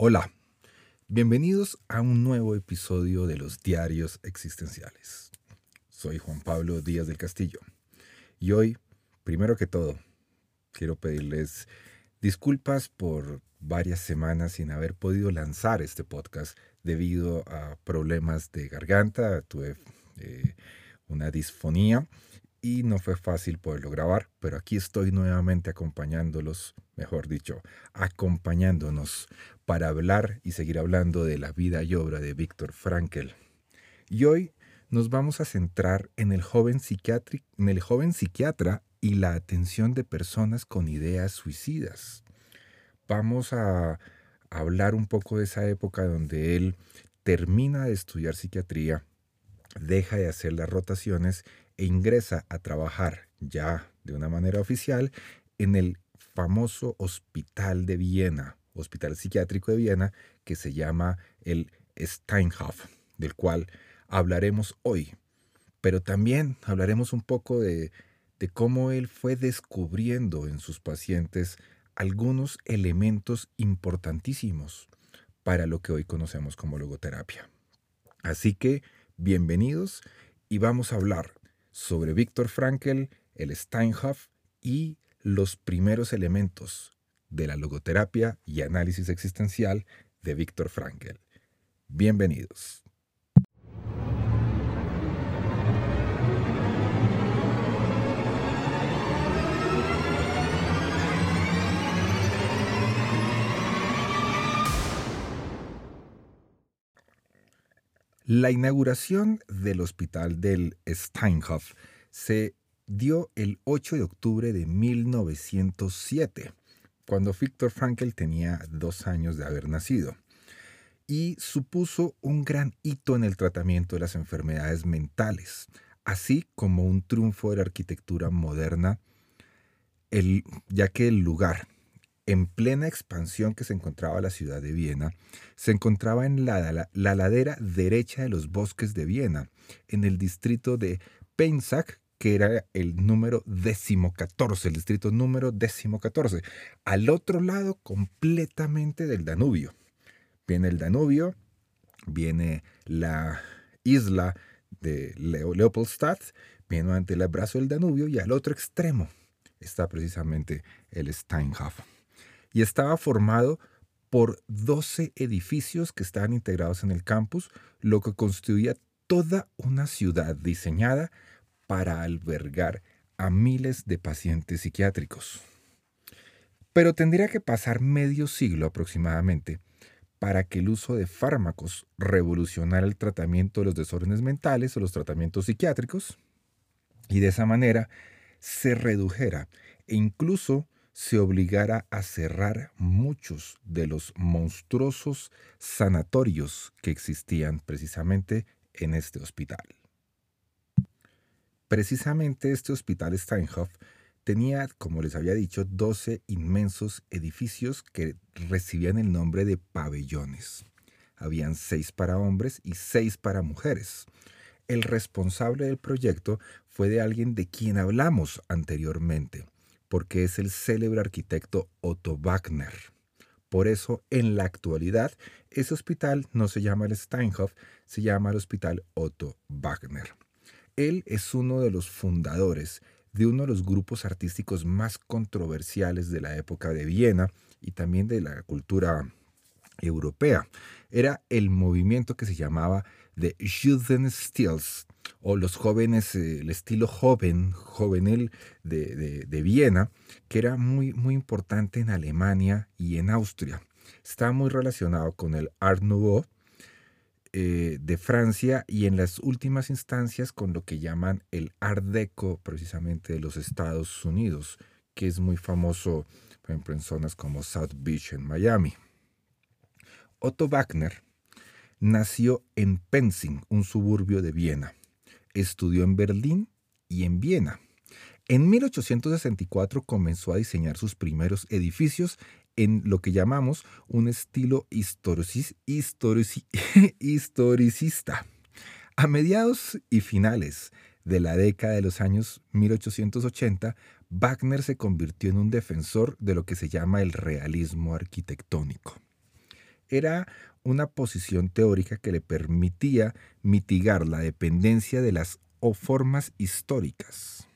Hola, bienvenidos a un nuevo episodio de los Diarios Existenciales. Soy Juan Pablo Díaz del Castillo y hoy, primero que todo, quiero pedirles disculpas por varias semanas sin haber podido lanzar este podcast debido a problemas de garganta. Tuve eh, una disfonía y no fue fácil poderlo grabar, pero aquí estoy nuevamente acompañándolos, mejor dicho, acompañándonos para hablar y seguir hablando de la vida y obra de Víctor Frankl. Y hoy nos vamos a centrar en el joven, en el joven psiquiatra y la atención de personas con ideas suicidas. Vamos a hablar un poco de esa época donde él termina de estudiar psiquiatría, deja de hacer las rotaciones e ingresa a trabajar ya de una manera oficial en el famoso Hospital de Viena, Hospital Psiquiátrico de Viena, que se llama el Steinhoff, del cual hablaremos hoy. Pero también hablaremos un poco de, de cómo él fue descubriendo en sus pacientes algunos elementos importantísimos para lo que hoy conocemos como logoterapia. Así que, bienvenidos y vamos a hablar sobre Víctor Frankl, el Steinhoff y los primeros elementos de la logoterapia y análisis existencial de Víctor Frankl. Bienvenidos. La inauguración del hospital del Steinhoff se dio el 8 de octubre de 1907, cuando Viktor Frankl tenía dos años de haber nacido, y supuso un gran hito en el tratamiento de las enfermedades mentales, así como un triunfo de la arquitectura moderna, ya que el lugar en plena expansión que se encontraba la ciudad de Viena, se encontraba en la, ladera derecha de los bosques de Viena, en el distrito de Pensac, que era el número décimo catorce, el distrito número décimo catorce, al otro lado completamente del Danubio. Viene el Danubio, viene la isla de Leopoldstadt, viene ante el abrazo del Danubio y al otro extremo está precisamente el Steinhof y estaba formado por 12 edificios que estaban integrados en el campus, lo que constituía toda una ciudad diseñada para albergar a miles de pacientes psiquiátricos. Pero tendría que pasar medio siglo aproximadamente para que el uso de fármacos revolucionara el tratamiento de los desórdenes mentales o los tratamientos psiquiátricos, y de esa manera se redujera e incluso se obligara a cerrar muchos de los monstruosos sanatorios que existían precisamente en este hospital. Precisamente este hospital Steinhoff tenía, como les había dicho, 12 inmensos edificios que recibían el nombre de pabellones. Habían seis para hombres y seis para mujeres. El responsable del proyecto fue de alguien de quien hablamos anteriormente, porque es el célebre arquitecto Otto Wagner. Por eso, en la actualidad, ese hospital no se llama el Steinhoff, se llama el Hospital Otto Wagner. Él es uno de los fundadores de uno de los grupos artísticos más controversiales de la época de Viena y también de la cultura europea. Era el movimiento que se llamaba The Judenstils, o los jóvenes, eh, el estilo joven, juvenil de, de, Viena, que era muy, muy importante en Alemania y en Austria. Está muy relacionado con el Art Nouveau eh, de Francia y en las últimas instancias con lo que llaman el Art Deco precisamente de los Estados Unidos, que es muy famoso, por ejemplo, en zonas como South Beach en Miami. Otto Wagner nació en Penzing, un suburbio de Viena. Estudió en Berlín y en Viena. En 1864 comenzó a diseñar sus primeros edificios en lo que llamamos un estilo historicista. A mediados y finales de la década de los años 1880, Wagner se convirtió en un defensor de lo que se llama el realismo arquitectónico. Era una posición teórica que le permitía mitigar la dependencia de las formas históricas.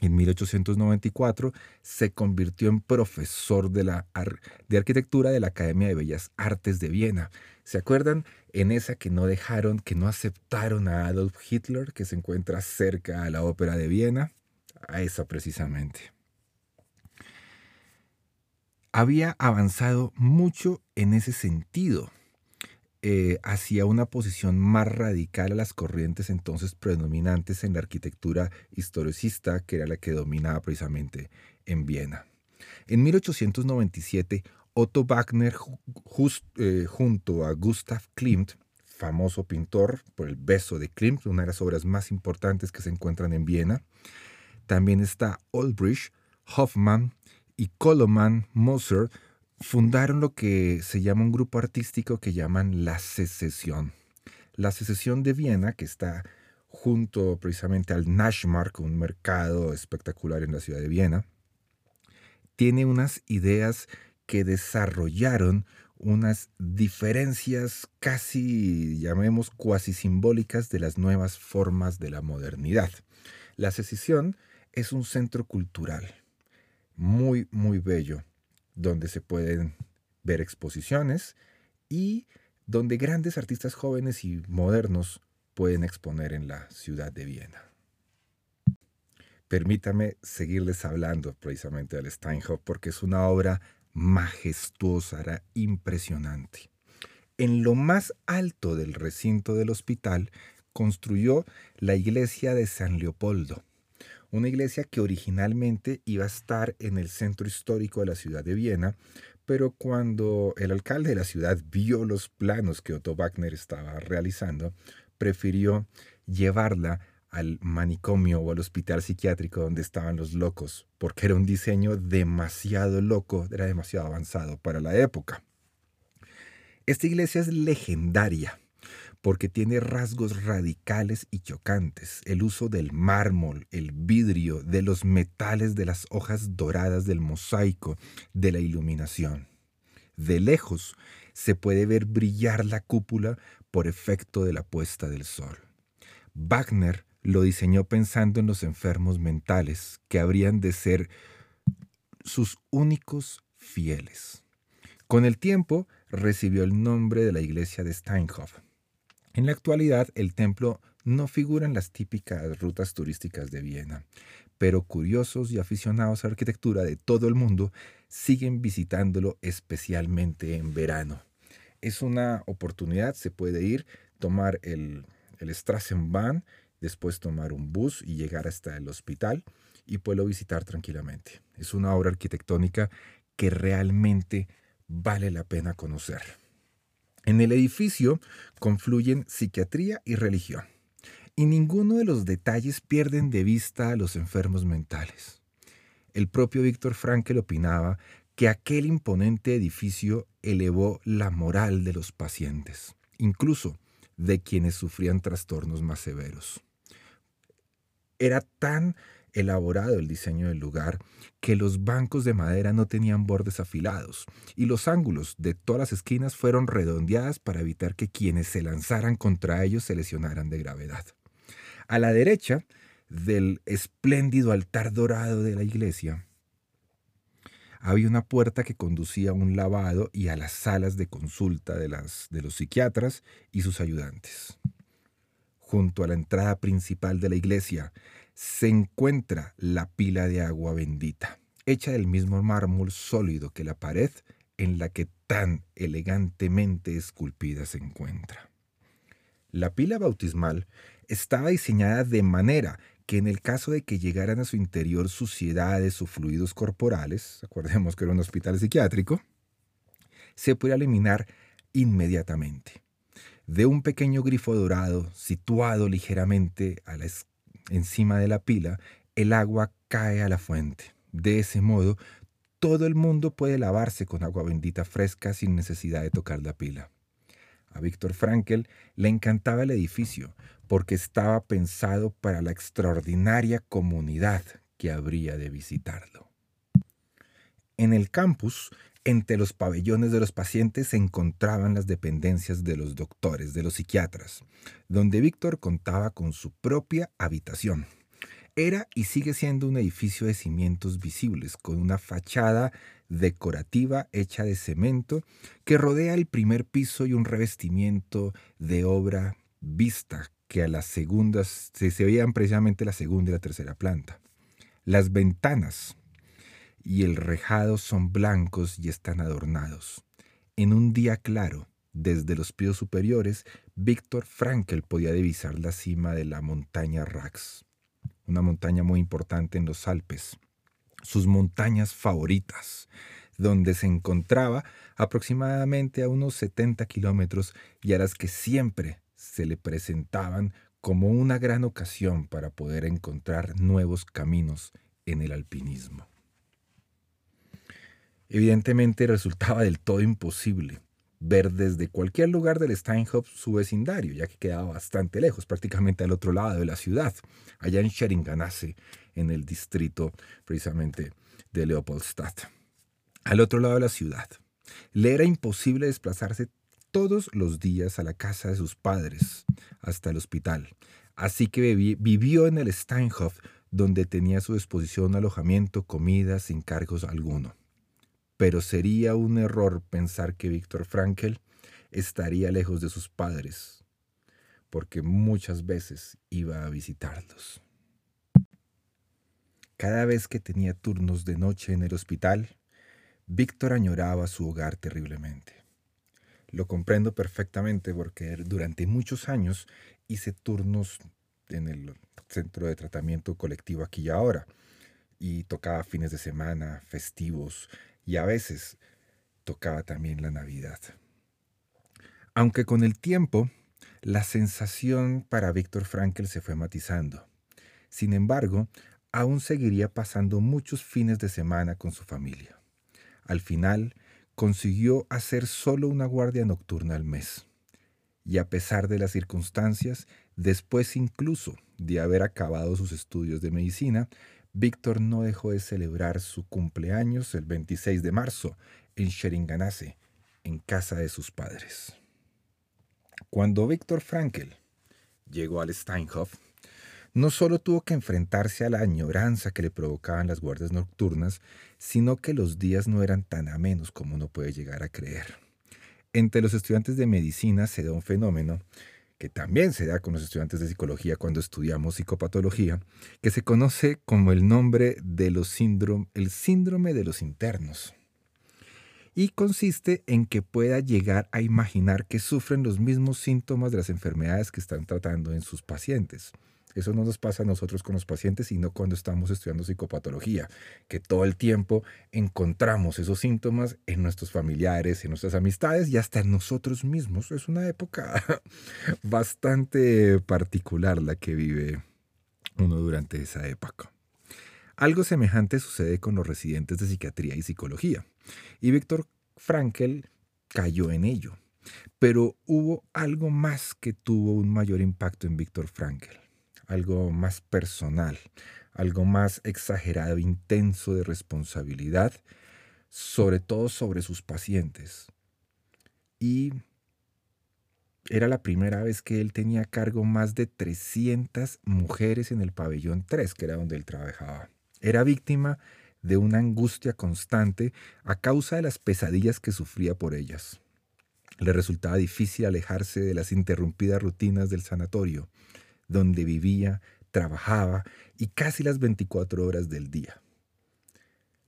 En 1894 se convirtió en profesor de, arquitectura de la Academia de Bellas Artes de Viena. ¿Se acuerdan en esa que no dejaron, que no aceptaron a Adolf Hitler, que se encuentra cerca a la Ópera de Viena? A esa precisamente. Había avanzado mucho en ese sentido eh, hacia una posición más radical a las corrientes entonces predominantes en la arquitectura historicista, que era la que dominaba precisamente en Viena. En 1897, Otto Wagner, eh, junto a Gustav Klimt, famoso pintor por el beso de Klimt, una de las obras más importantes que se encuentran en Viena, también está Olbrich, Hoffmann y Koloman Moser, fundaron lo que se llama un grupo artístico que llaman La Secesión. La Secesión de Viena, que está junto precisamente al Naschmark, un mercado espectacular en la ciudad de Viena, tiene unas ideas que desarrollaron unas diferencias casi, llamemos, cuasi simbólicas de las nuevas formas de la modernidad. La Secesión es un centro cultural muy, muy bello donde se pueden ver exposiciones y donde grandes artistas jóvenes y modernos pueden exponer en la ciudad de Viena. Permítame seguirles hablando precisamente del Steinhoff porque es una obra majestuosa, impresionante. En lo más alto del recinto del hospital construyó la iglesia de San Leopoldo, una iglesia que originalmente iba a estar en el centro histórico de la ciudad de Viena, pero cuando el alcalde de la ciudad vio los planos que Otto Wagner estaba realizando, prefirió llevarla al manicomio o al hospital psiquiátrico donde estaban los locos, porque era un diseño demasiado loco, era demasiado avanzado para la época. Esta iglesia es legendaria porque tiene rasgos radicales y chocantes. El uso del mármol, el vidrio, de los metales de las hojas doradas del mosaico, de la iluminación. De lejos se puede ver brillar la cúpula por efecto de la puesta del sol. Wagner lo diseñó pensando en los enfermos mentales, que habrían de ser sus únicos fieles. Con el tiempo recibió el nombre de la iglesia de Steinhoff, en la actualidad, el templo no figura en las típicas rutas turísticas de Viena, pero curiosos y aficionados a la arquitectura de todo el mundo siguen visitándolo especialmente en verano. Es una oportunidad, se puede ir, tomar el, el Strassenbahn, después tomar un bus y llegar hasta el hospital y puedo visitar tranquilamente. Es una obra arquitectónica que realmente vale la pena conocer. En el edificio confluyen psiquiatría y religión, y ninguno de los detalles pierden de vista a los enfermos mentales. El propio Víctor Frankel opinaba que aquel imponente edificio elevó la moral de los pacientes, incluso de quienes sufrían trastornos más severos. Era tan elaborado el diseño del lugar que los bancos de madera no tenían bordes afilados y los ángulos de todas las esquinas fueron redondeadas para evitar que quienes se lanzaran contra ellos se lesionaran de gravedad. A la derecha del espléndido altar dorado de la iglesia había una puerta que conducía a un lavado y a las salas de consulta de, las, de los psiquiatras y sus ayudantes. Junto a la entrada principal de la iglesia se encuentra la pila de agua bendita, hecha del mismo mármol sólido que la pared en la que tan elegantemente esculpida se encuentra. La pila bautismal estaba diseñada de manera que en el caso de que llegaran a su interior suciedades o fluidos corporales, acordemos que era un hospital psiquiátrico, se puede eliminar inmediatamente. De un pequeño grifo dorado situado ligeramente a la encima de la pila, el agua cae a la fuente. De ese modo, todo el mundo puede lavarse con agua bendita fresca sin necesidad de tocar la pila. A Víctor Frankel le encantaba el edificio porque estaba pensado para la extraordinaria comunidad que habría de visitarlo. En el campus, entre los pabellones de los pacientes se encontraban las dependencias de los doctores, de los psiquiatras, donde Víctor contaba con su propia habitación. Era y sigue siendo un edificio de cimientos visibles, con una fachada decorativa hecha de cemento que rodea el primer piso y un revestimiento de obra vista que a las segundas se, veían precisamente la segunda y la tercera planta. Las ventanas y el rejado son blancos y están adornados. En un día claro, desde los pisos superiores, Víctor Frankel podía divisar la cima de la montaña Rax, una montaña muy importante en los Alpes, sus montañas favoritas, donde se encontraba aproximadamente a unos 70 kilómetros y a las que siempre se le presentaban como una gran ocasión para poder encontrar nuevos caminos en el alpinismo. Evidentemente resultaba del todo imposible ver desde cualquier lugar del Steinhoff su vecindario, ya que quedaba bastante lejos, prácticamente al otro lado de la ciudad, allá en Scheringanase, en el distrito precisamente de Leopoldstadt, al otro lado de la ciudad. Le era imposible desplazarse todos los días a la casa de sus padres, hasta el hospital, así que vivió en el Steinhoff, donde tenía a su disposición alojamiento, comida, sin cargos alguno pero sería un error pensar que Víctor Frankel estaría lejos de sus padres, porque muchas veces iba a visitarlos. Cada vez que tenía turnos de noche en el hospital, Víctor añoraba su hogar terriblemente. Lo comprendo perfectamente porque durante muchos años hice turnos en el centro de tratamiento colectivo aquí y ahora, y tocaba fines de semana, festivos, y a veces tocaba también la Navidad. Aunque con el tiempo la sensación para Víctor Frankel se fue matizando. Sin embargo, aún seguiría pasando muchos fines de semana con su familia. Al final, consiguió hacer solo una guardia nocturna al mes. Y a pesar de las circunstancias, después incluso de haber acabado sus estudios de medicina, Víctor no dejó de celebrar su cumpleaños el 26 de marzo en Sheringanase, en casa de sus padres. Cuando Víctor Frankel llegó al Steinhof, no solo tuvo que enfrentarse a la añoranza que le provocaban las guardias nocturnas, sino que los días no eran tan amenos como uno puede llegar a creer. Entre los estudiantes de medicina se da un fenómeno que también se da con los estudiantes de psicología cuando estudiamos psicopatología, que se conoce como el nombre de los síndrome, el síndrome de los internos. Y consiste en que pueda llegar a imaginar que sufren los mismos síntomas de las enfermedades que están tratando en sus pacientes. Eso no nos pasa a nosotros con los pacientes, sino cuando estamos estudiando psicopatología, que todo el tiempo encontramos esos síntomas en nuestros familiares, en nuestras amistades y hasta en nosotros mismos. Es una época bastante particular la que vive uno durante esa época. Algo semejante sucede con los residentes de psiquiatría y psicología. Y Víctor Frankel cayó en ello. Pero hubo algo más que tuvo un mayor impacto en Víctor Frankel algo más personal, algo más exagerado, intenso de responsabilidad, sobre todo sobre sus pacientes. Y era la primera vez que él tenía a cargo más de 300 mujeres en el pabellón 3, que era donde él trabajaba. Era víctima de una angustia constante a causa de las pesadillas que sufría por ellas. Le resultaba difícil alejarse de las interrumpidas rutinas del sanatorio donde vivía, trabajaba y casi las 24 horas del día.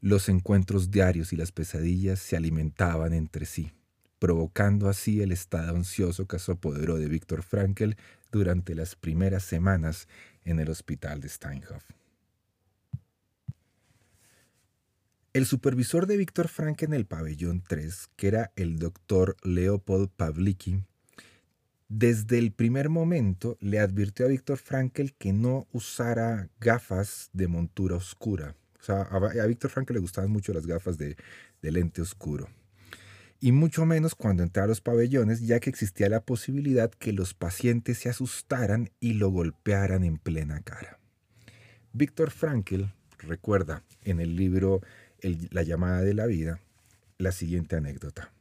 Los encuentros diarios y las pesadillas se alimentaban entre sí, provocando así el estado ansioso que se apoderó de Víctor Frankl durante las primeras semanas en el hospital de Steinhoff. El supervisor de Víctor Frankl en el pabellón 3, que era el doctor Leopold Pavlicki, desde el primer momento le advirtió a Víctor Frankl que no usara gafas de montura oscura. O sea, a, Víctor Frankl le gustaban mucho las gafas de, lente oscuro. Y mucho menos cuando entraba a los pabellones, ya que existía la posibilidad que los pacientes se asustaran y lo golpearan en plena cara. Víctor Frankl recuerda en el libro La llamada de la vida la siguiente anécdota.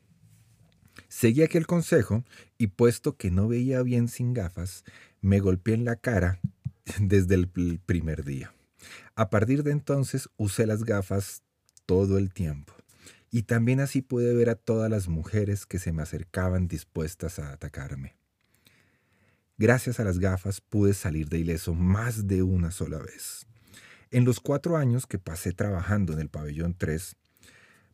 Seguí aquel consejo y puesto que no veía bien sin gafas, me golpeé en la cara desde el primer día. A partir de entonces usé las gafas todo el tiempo y también así pude ver a todas las mujeres que se me acercaban dispuestas a atacarme. Gracias a las gafas pude salir de ileso más de una sola vez. En los cuatro años que pasé trabajando en el pabellón 3,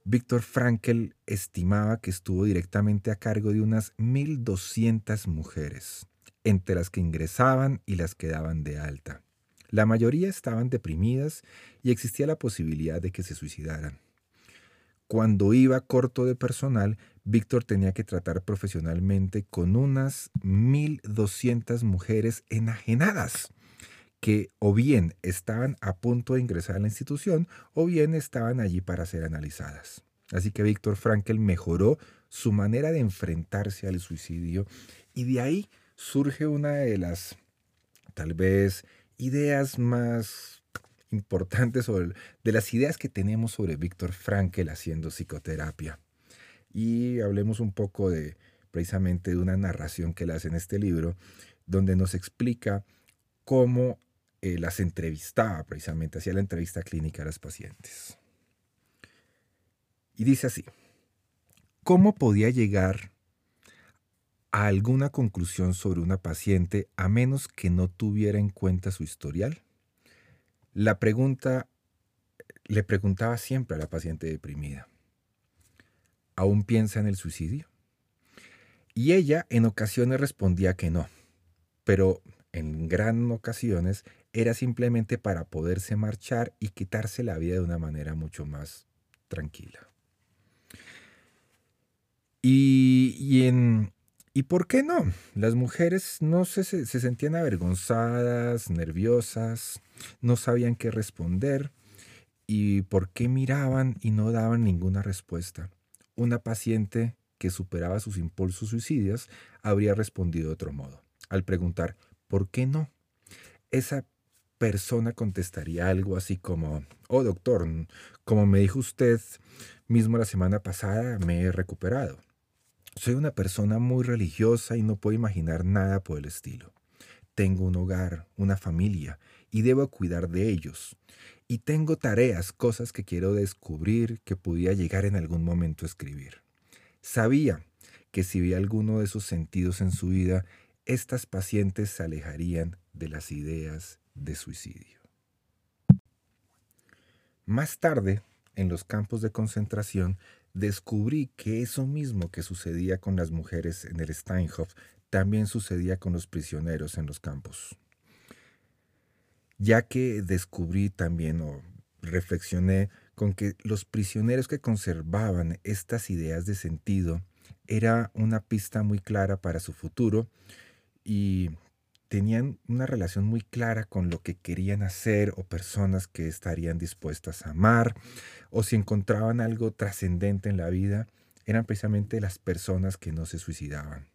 Víctor Frankel estimaba que estuvo directamente a cargo de unas 1.200 mujeres, entre las que ingresaban y las que daban de alta. La mayoría estaban deprimidas y existía la posibilidad de que se suicidaran. Cuando iba corto de personal, Víctor tenía que tratar profesionalmente con unas 1.200 mujeres enajenadas que o bien estaban a punto de ingresar a la institución o bien estaban allí para ser analizadas. Así que Víctor Frankl mejoró su manera de enfrentarse al suicidio y de ahí surge una de las tal vez ideas más importantes sobre, de las ideas que tenemos sobre Víctor Frankl haciendo psicoterapia. Y hablemos un poco de precisamente de una narración que él hace en este libro, donde nos explica cómo eh, las entrevistaba precisamente, hacía la entrevista clínica a las pacientes. Y dice así, ¿cómo podía llegar a alguna conclusión sobre una paciente a menos que no tuviera en cuenta su historial? La pregunta le preguntaba siempre a la paciente deprimida, ¿aún piensa en el suicidio? Y ella en ocasiones respondía que no, pero en gran ocasiones era simplemente para poderse marchar y quitarse la vida de una manera mucho más tranquila. Y, en, ¿Y por qué no? Las mujeres no se, se, sentían avergonzadas, nerviosas, no sabían qué responder y por qué miraban y no daban ninguna respuesta. Una paciente que superaba sus impulsos suicidios habría respondido de otro modo. Al preguntar, ¿por qué no? Esa persona contestaría algo así como, oh doctor, como me dijo usted mismo la semana pasada, me he recuperado. Soy una persona muy religiosa y no puedo imaginar nada por el estilo. Tengo un hogar, una familia, y debo cuidar de ellos. Y tengo tareas, cosas que quiero descubrir que podía llegar en algún momento a escribir. Sabía que si vi alguno de esos sentidos en su vida, estas pacientes se alejarían de las ideas de suicidio. Más tarde, en los campos de concentración, descubrí que eso mismo que sucedía con las mujeres en el Steinhof también sucedía con los prisioneros en los campos. Ya que descubrí también o reflexioné con que los prisioneros que conservaban estas ideas de sentido era una pista muy clara para su futuro y tenían una relación muy clara con lo que querían hacer o personas que estarían dispuestas a amar o si encontraban algo trascendente en la vida, eran precisamente las personas que no se suicidaban.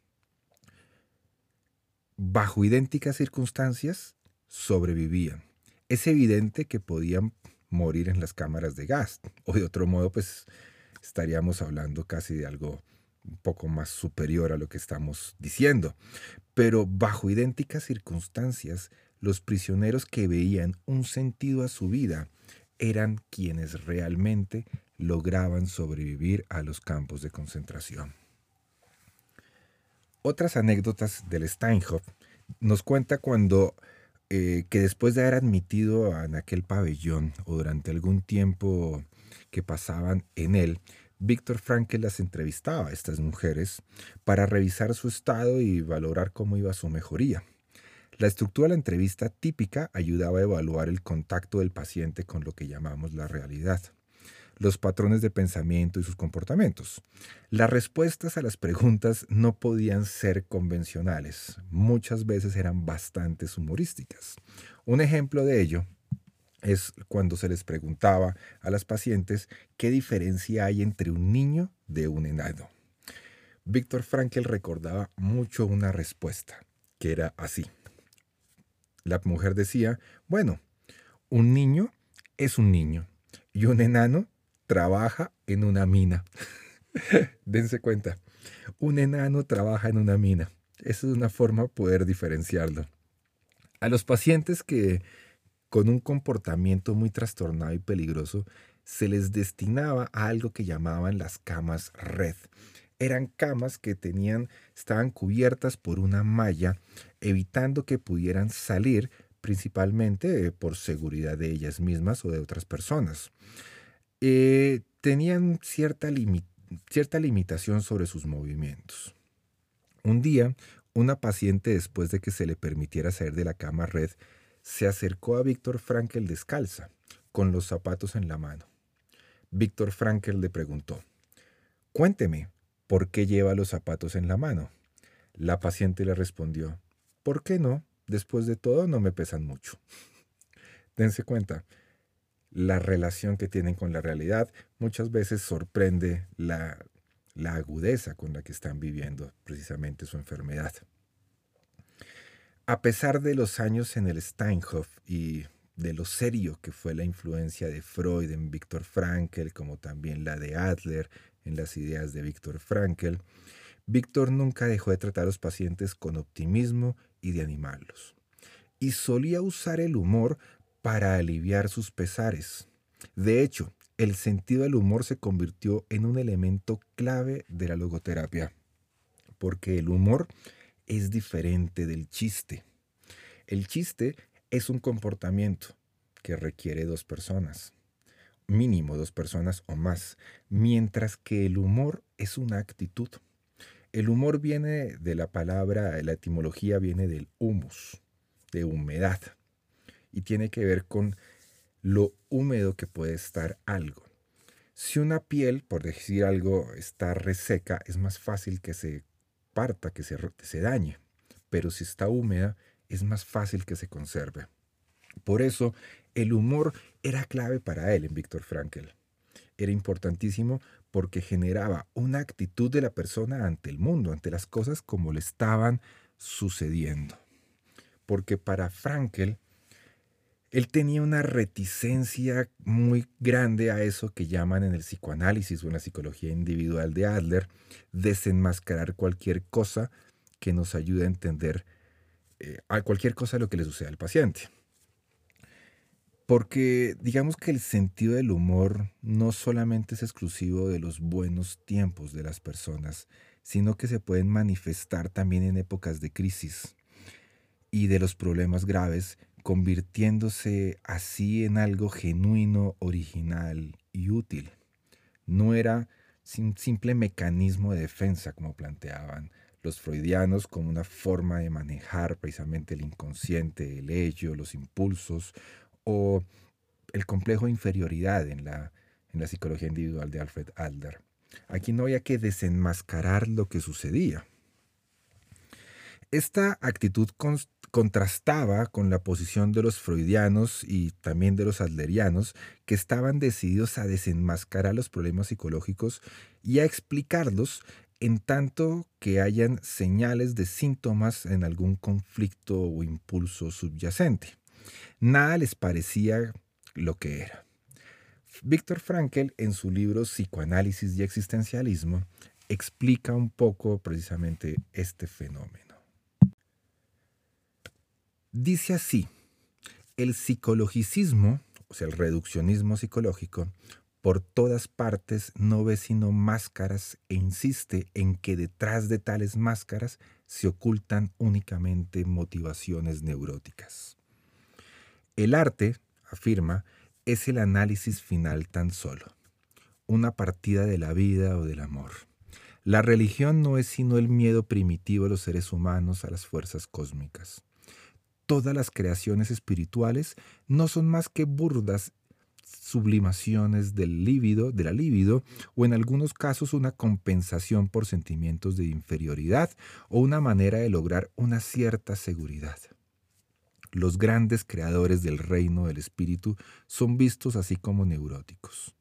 Bajo idénticas circunstancias, sobrevivían. Es evidente que podían morir en las cámaras de gas, o de otro modo, pues estaríamos hablando casi de algo un poco más superior a lo que estamos diciendo. Pero bajo idénticas circunstancias, los prisioneros que veían un sentido a su vida eran quienes realmente lograban sobrevivir a los campos de concentración. Otras anécdotas del Steinhoff nos cuenta cuando eh, que después de haber admitido en aquel pabellón o durante algún tiempo que pasaban en él, Víctor Frankl las entrevistaba a estas mujeres para revisar su estado y valorar cómo iba su mejoría. La estructura de la entrevista típica ayudaba a evaluar el contacto del paciente con lo que llamamos la realidad, los patrones de pensamiento y sus comportamientos. Las respuestas a las preguntas no podían ser convencionales, muchas veces eran bastante humorísticas. Un ejemplo de ello es cuando se les preguntaba a las pacientes qué diferencia hay entre un niño de un enano. Víctor Frankel recordaba mucho una respuesta, que era así. La mujer decía, bueno, un niño es un niño y un enano trabaja en una mina. Dense cuenta, un enano trabaja en una mina. Esa es una forma de poder diferenciarlo. A los pacientes que con un comportamiento muy trastornado y peligroso, se les destinaba a algo que llamaban las camas red. Eran camas que tenían, estaban cubiertas por una malla, evitando que pudieran salir, principalmente eh, por seguridad de ellas mismas o de otras personas. Eh, tenían cierta, cierta limitación sobre sus movimientos. Un día, una paciente, después de que se le permitiera salir de la cama red, se acercó a Víctor Frankel descalza, con los zapatos en la mano. Víctor Frankel le preguntó, Cuénteme, ¿por qué lleva los zapatos en la mano? La paciente le respondió, ¿por qué no? Después de todo no me pesan mucho. Dense cuenta, la relación que tienen con la realidad muchas veces sorprende la, la agudeza con la que están viviendo precisamente su enfermedad. A pesar de los años en el Steinhoff y de lo serio que fue la influencia de Freud en Viktor Frankl, como también la de Adler en las ideas de Viktor Frankl, Víctor nunca dejó de tratar a los pacientes con optimismo y de animarlos. Y solía usar el humor para aliviar sus pesares. De hecho, el sentido del humor se convirtió en un elemento clave de la logoterapia, porque el humor es diferente del chiste. El chiste es un comportamiento que requiere dos personas, mínimo dos personas o más, mientras que el humor es una actitud. El humor viene de la palabra, la etimología viene del humus, de humedad, y tiene que ver con lo húmedo que puede estar algo. Si una piel, por decir algo, está reseca, es más fácil que se parta, que se, se dañe, pero si está húmeda es más fácil que se conserve. Por eso el humor era clave para él en Víctor Frankl. Era importantísimo porque generaba una actitud de la persona ante el mundo, ante las cosas como le estaban sucediendo. Porque para Frankl, él tenía una reticencia muy grande a eso que llaman en el psicoanálisis o en la psicología individual de Adler, desenmascarar cualquier cosa que nos ayude a entender eh, a cualquier cosa lo que le suceda al paciente. Porque digamos que el sentido del humor no solamente es exclusivo de los buenos tiempos de las personas, sino que se pueden manifestar también en épocas de crisis y de los problemas graves convirtiéndose así en algo genuino, original y útil. No era un simple mecanismo de defensa como planteaban los freudianos como una forma de manejar precisamente el inconsciente, el ello, los impulsos o el complejo de inferioridad en la, psicología individual de Alfred Adler. Aquí no había que desenmascarar lo que sucedía. Esta actitud contrastaba con la posición de los freudianos y también de los adlerianos, que estaban decididos a desenmascarar los problemas psicológicos y a explicarlos en tanto que hayan señales de síntomas en algún conflicto o impulso subyacente. Nada les parecía lo que era. Víctor Frankl, en su libro Psicoanálisis y Existencialismo, explica un poco precisamente este fenómeno. Dice así, el psicologicismo, o sea, el reduccionismo psicológico, por todas partes no ve sino máscaras e insiste en que detrás de tales máscaras se ocultan únicamente motivaciones neuróticas. El arte, afirma, es el análisis final tan solo. una partida de la vida o del amor. La religión no es sino el miedo primitivo de los seres humanos a las fuerzas cósmicas. Todas las creaciones espirituales no son más que burdas sublimaciones del líbido, de la libido, o en algunos casos una compensación por sentimientos de inferioridad o una manera de lograr una cierta seguridad. Los grandes creadores del reino del espíritu son vistos así como neuróticos.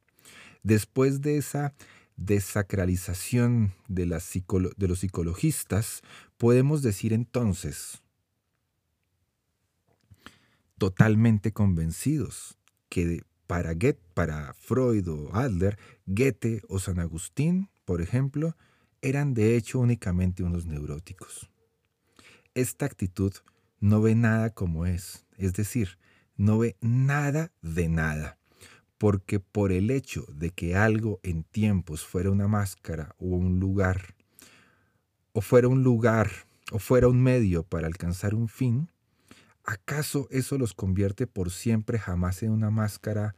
Después de esa desacralización de, de los psicologistas, podemos decir entonces, totalmente convencidos, que para, para Freud o Adler, Goethe o San Agustín, por ejemplo, eran de hecho únicamente unos neuróticos. Esta actitud no ve nada como es, es decir, no ve nada de nada porque por el hecho de que algo en tiempos fuera una máscara o un lugar, o fuera un lugar, o fuera un medio para alcanzar un fin, ¿acaso eso los convierte por siempre jamás en una máscara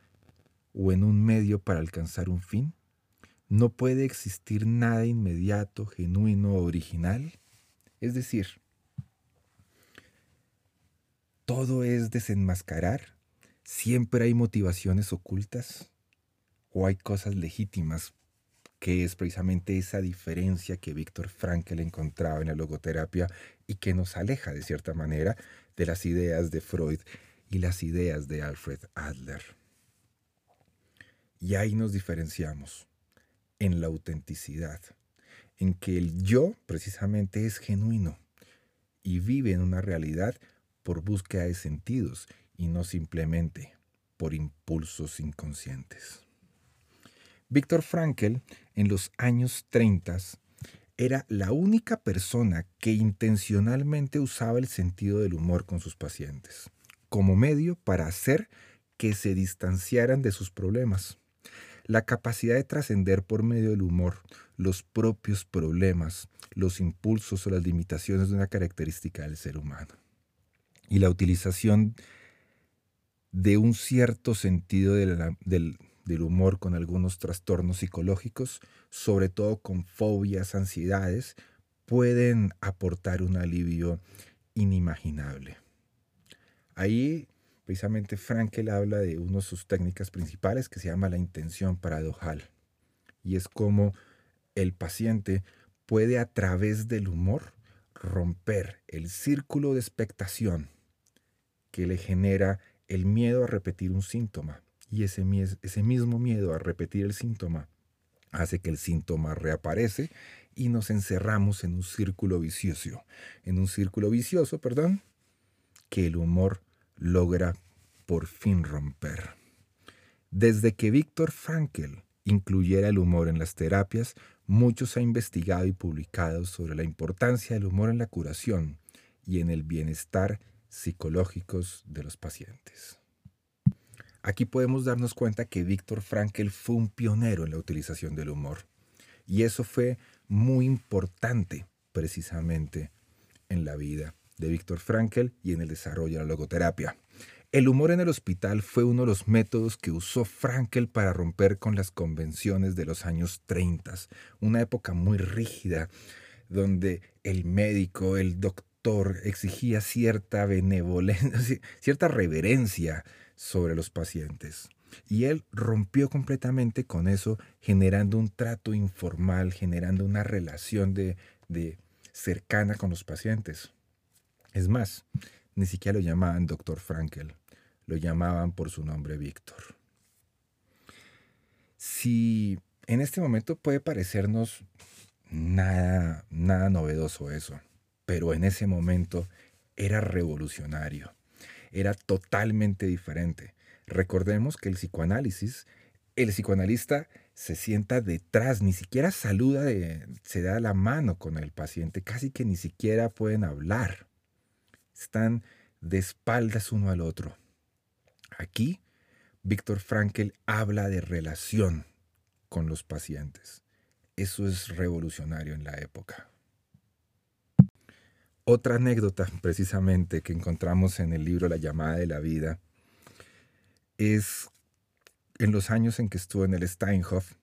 o en un medio para alcanzar un fin? ¿No puede existir nada inmediato, genuino original? Es decir, todo es desenmascarar siempre hay motivaciones ocultas o hay cosas legítimas, que es precisamente esa diferencia que Víctor Frankl encontraba en la logoterapia y que nos aleja de cierta manera de las ideas de Freud y las ideas de Alfred Adler. Y ahí nos diferenciamos en la autenticidad, en que el yo precisamente es genuino y vive en una realidad por búsqueda de sentidos y no simplemente por impulsos inconscientes. Víctor Frankl, en los años 30, era la única persona que intencionalmente usaba el sentido del humor con sus pacientes, como medio para hacer que se distanciaran de sus problemas. La capacidad de trascender por medio del humor los propios problemas, los impulsos o las limitaciones de una característica del ser humano. Y la utilización de un cierto sentido del, humor con algunos trastornos psicológicos, sobre todo con fobias, ansiedades, pueden aportar un alivio inimaginable. Ahí, precisamente, Frankel habla de una de sus técnicas principales que se llama la intención paradojal. Y es como el paciente puede a través del humor romper el círculo de expectación que le genera el miedo a repetir un síntoma. Y ese, ese mismo miedo a repetir el síntoma hace que el síntoma reaparece y nos encerramos en un círculo vicioso, en un círculo vicioso, perdón, que el humor logra por fin romper. Desde que Víctor Frankl incluyera el humor en las terapias, muchos ha investigado y publicado sobre la importancia del humor en la curación y en el bienestar psicológicos de los pacientes. Aquí podemos darnos cuenta que Víctor Frankl fue un pionero en la utilización del humor. Y eso fue muy importante precisamente en la vida de Víctor Frankl y en el desarrollo de la logoterapia. El humor en el hospital fue uno de los métodos que usó Frankl para romper con las convenciones de los años 30, una época muy rígida, donde el médico, el doctor, exigía cierta benevolencia, cierta reverencia sobre los pacientes. Y él rompió completamente con eso, generando un trato informal, generando una relación de, de cercana con los pacientes. Es más, ni siquiera lo llamaban doctor Frankel, lo llamaban por su nombre Víctor. Si en este momento puede parecernos nada, nada novedoso eso, pero en ese momento era revolucionario, era totalmente diferente. Recordemos que el psicoanálisis, el psicoanalista se sienta detrás, ni siquiera saluda, se da la mano con el paciente, casi que ni siquiera pueden hablar. Están de espaldas uno al otro. Aquí, Víctor Frankl habla de relación con los pacientes. Eso es revolucionario en la época. Otra anécdota precisamente que encontramos en el libro La llamada de la vida es en los años en que estuvo en el Steinhoff,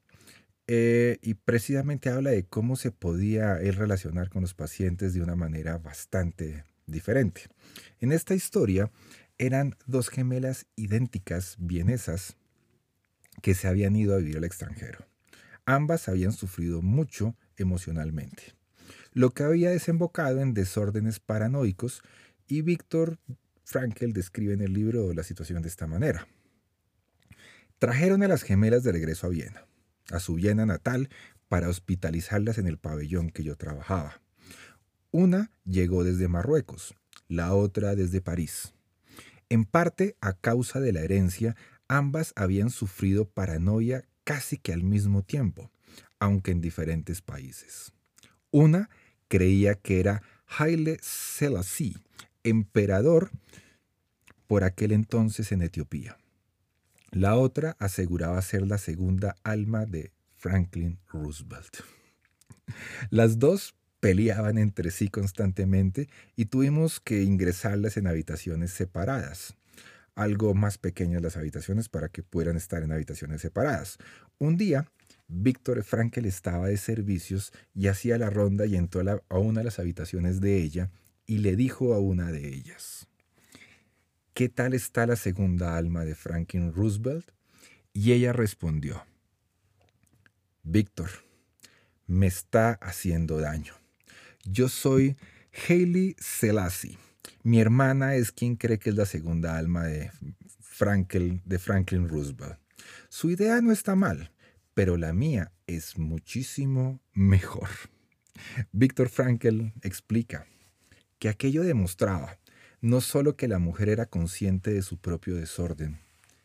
eh, y precisamente habla de cómo se podía él relacionar con los pacientes de una manera bastante diferente. En esta historia eran dos gemelas idénticas vienesas que se habían ido a vivir al extranjero. Ambas habían sufrido mucho emocionalmente, lo que había desembocado en desórdenes paranoicos y Víctor Frankel describe en el libro la situación de esta manera. Trajeron a las gemelas de regreso a Viena, a su Viena natal, para hospitalizarlas en el pabellón que yo trabajaba. Una llegó desde Marruecos, la otra desde París. En parte a causa de la herencia, ambas habían sufrido paranoia casi que al mismo tiempo, aunque en diferentes países. Una creía que era Haile Selassie, emperador por aquel entonces en Etiopía. La otra aseguraba ser la segunda alma de Franklin Roosevelt. Las dos peleaban entre sí constantemente y tuvimos que ingresarlas en habitaciones separadas. Algo más pequeñas las habitaciones para que puedan estar en habitaciones separadas. Un día, Víctor Frankel estaba de servicios y hacía la ronda y entró a, una de las habitaciones de ella y le dijo a una de ellas, ¿qué tal está la segunda alma de Franklin Roosevelt? Y ella respondió, Víctor, me está haciendo daño. Yo soy Hailey Selassie. Mi hermana es quien cree que es la segunda alma de, Franklin, de Franklin Roosevelt. Su idea no está mal, pero la mía es muchísimo mejor. Víctor Frankl explica que aquello demostraba no solo que la mujer era consciente de su propio desorden,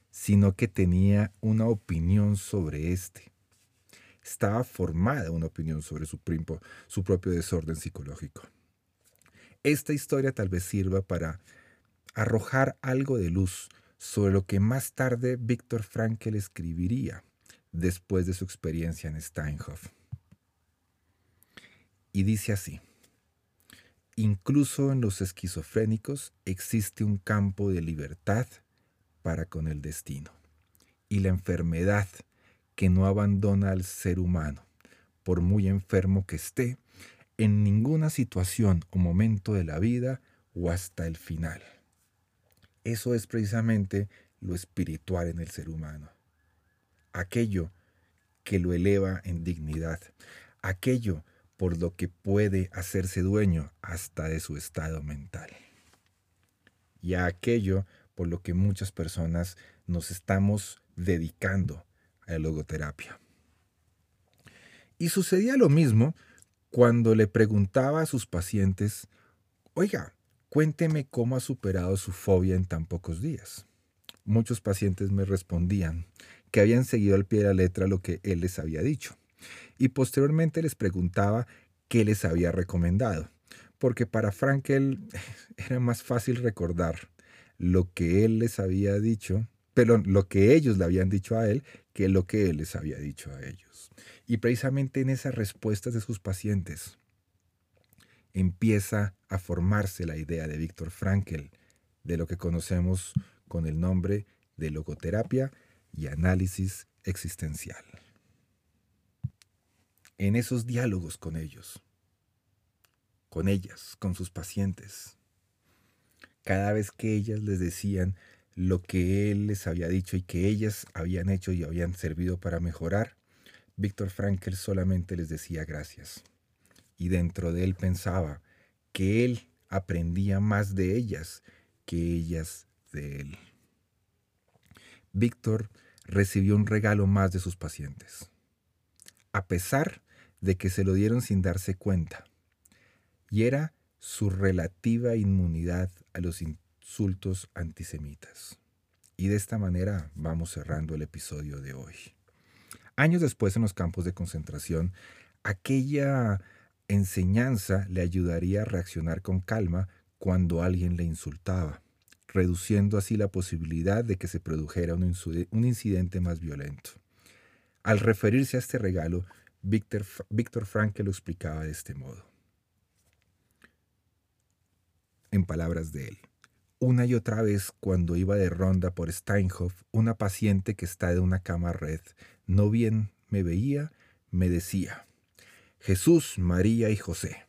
sino que tenía una opinión sobre éste estaba formada una opinión sobre su, su propio desorden psicológico. Esta historia tal vez sirva para arrojar algo de luz sobre lo que más tarde Víctor Frankl escribiría después de su experiencia en Steinhoff. Y dice así, incluso en los esquizofrénicos existe un campo de libertad para con el destino, y la enfermedad que no abandona al ser humano, por muy enfermo que esté, en ninguna situación o momento de la vida o hasta el final. Eso es precisamente lo espiritual en el ser humano. Aquello que lo eleva en dignidad, aquello por lo que puede hacerse dueño hasta de su estado mental. Y a aquello por lo que muchas personas nos estamos dedicando a la logoterapia. Y sucedía lo mismo cuando le preguntaba a sus pacientes, oiga, cuénteme cómo ha superado su fobia en tan pocos días. Muchos pacientes me respondían que habían seguido al pie de la letra lo que él les había dicho. Y posteriormente les preguntaba qué les había recomendado, porque para Frankel era más fácil recordar lo que él les había dicho pero lo que ellos le habían dicho a él que lo que él les había dicho a ellos. Y precisamente en esas respuestas de sus pacientes empieza a formarse la idea de Víctor Frankl de lo que conocemos con el nombre de logoterapia y análisis existencial. En esos diálogos con ellos, con ellas, con sus pacientes, cada vez que ellas les decían, lo que él les había dicho y que ellas habían hecho y habían servido para mejorar, Víctor Frankl solamente les decía gracias. Y dentro de él pensaba que él aprendía más de ellas que ellas de él. Víctor recibió un regalo más de sus pacientes, a pesar de que se lo dieron sin darse cuenta, y era su relativa inmunidad a los insultos antisemitas. Y de esta manera vamos cerrando el episodio de hoy. Años después en los campos de concentración, aquella enseñanza le ayudaría a reaccionar con calma cuando alguien le insultaba, reduciendo así la posibilidad de que se produjera un, incidente más violento. Al referirse a este regalo, Víctor, Víctor Frankl lo explicaba de este modo. En palabras de él. Una y otra vez, cuando iba de ronda por Steinhoff, una paciente que está de una cama red no bien me veía me decía, Jesús, María y José,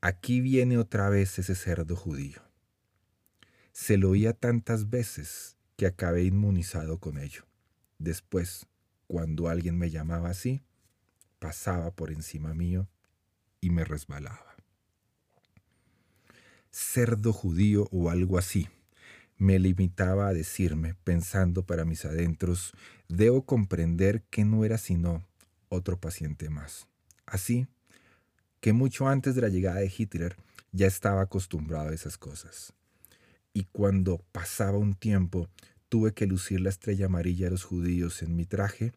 aquí viene otra vez ese cerdo judío. Se lo oía tantas veces que acabé inmunizado con ello. Después, cuando alguien me llamaba así, pasaba por encima mío y me resbalaba. Cerdo judío o algo así, me limitaba a decirme, pensando para mis adentros, debo comprender que no era sino otro paciente más. Así que mucho antes de la llegada de Hitler ya estaba acostumbrado a esas cosas. Y cuando pasaba un tiempo, tuve que lucir la estrella amarilla de los judíos en mi traje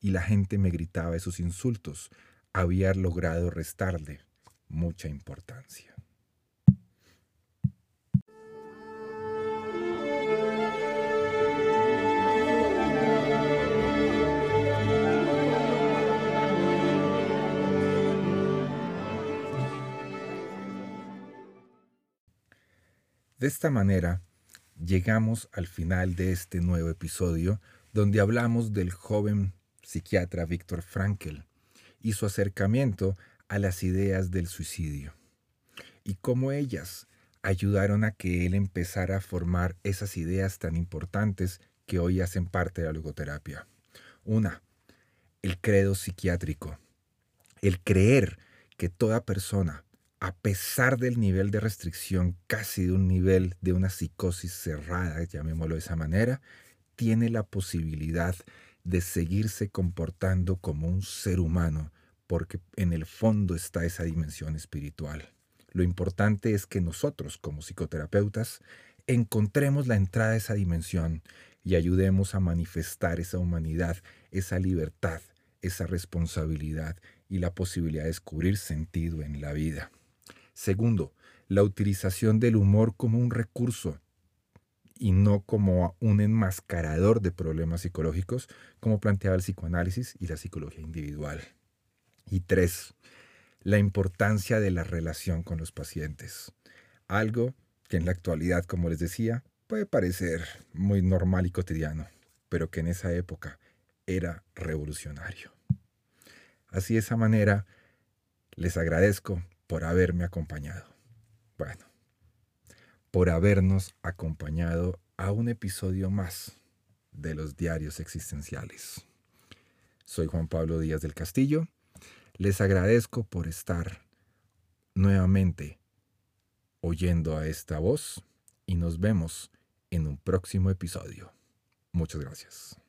y la gente me gritaba esos insultos. Había logrado restarle mucha importancia. De esta manera, llegamos al final de este nuevo episodio donde hablamos del joven psiquiatra Víctor Frankl y su acercamiento a las ideas del suicidio y cómo ellas ayudaron a que él empezara a formar esas ideas tan importantes que hoy hacen parte de la logoterapia. Una, el credo psiquiátrico, el creer que toda persona a pesar del nivel de restricción, casi de un nivel de una psicosis cerrada, llamémoslo de esa manera, tiene la posibilidad de seguirse comportando como un ser humano, porque en el fondo está esa dimensión espiritual. Lo importante es que nosotros, como psicoterapeutas, encontremos la entrada a esa dimensión y ayudemos a manifestar esa humanidad, esa libertad, esa responsabilidad y la posibilidad de descubrir sentido en la vida. Segundo, la utilización del humor como un recurso y no como un enmascarador de problemas psicológicos, como planteaba el psicoanálisis y la psicología individual. Y tres, la importancia de la relación con los pacientes. Algo que en la actualidad, como les decía, puede parecer muy normal y cotidiano, pero que en esa época era revolucionario. Así de esa manera, les agradezco por haberme acompañado. Bueno, por habernos acompañado a un episodio más de los diarios existenciales. Soy Juan Pablo Díaz del Castillo. Les agradezco por estar nuevamente oyendo a esta voz y nos vemos en un próximo episodio. Muchas gracias.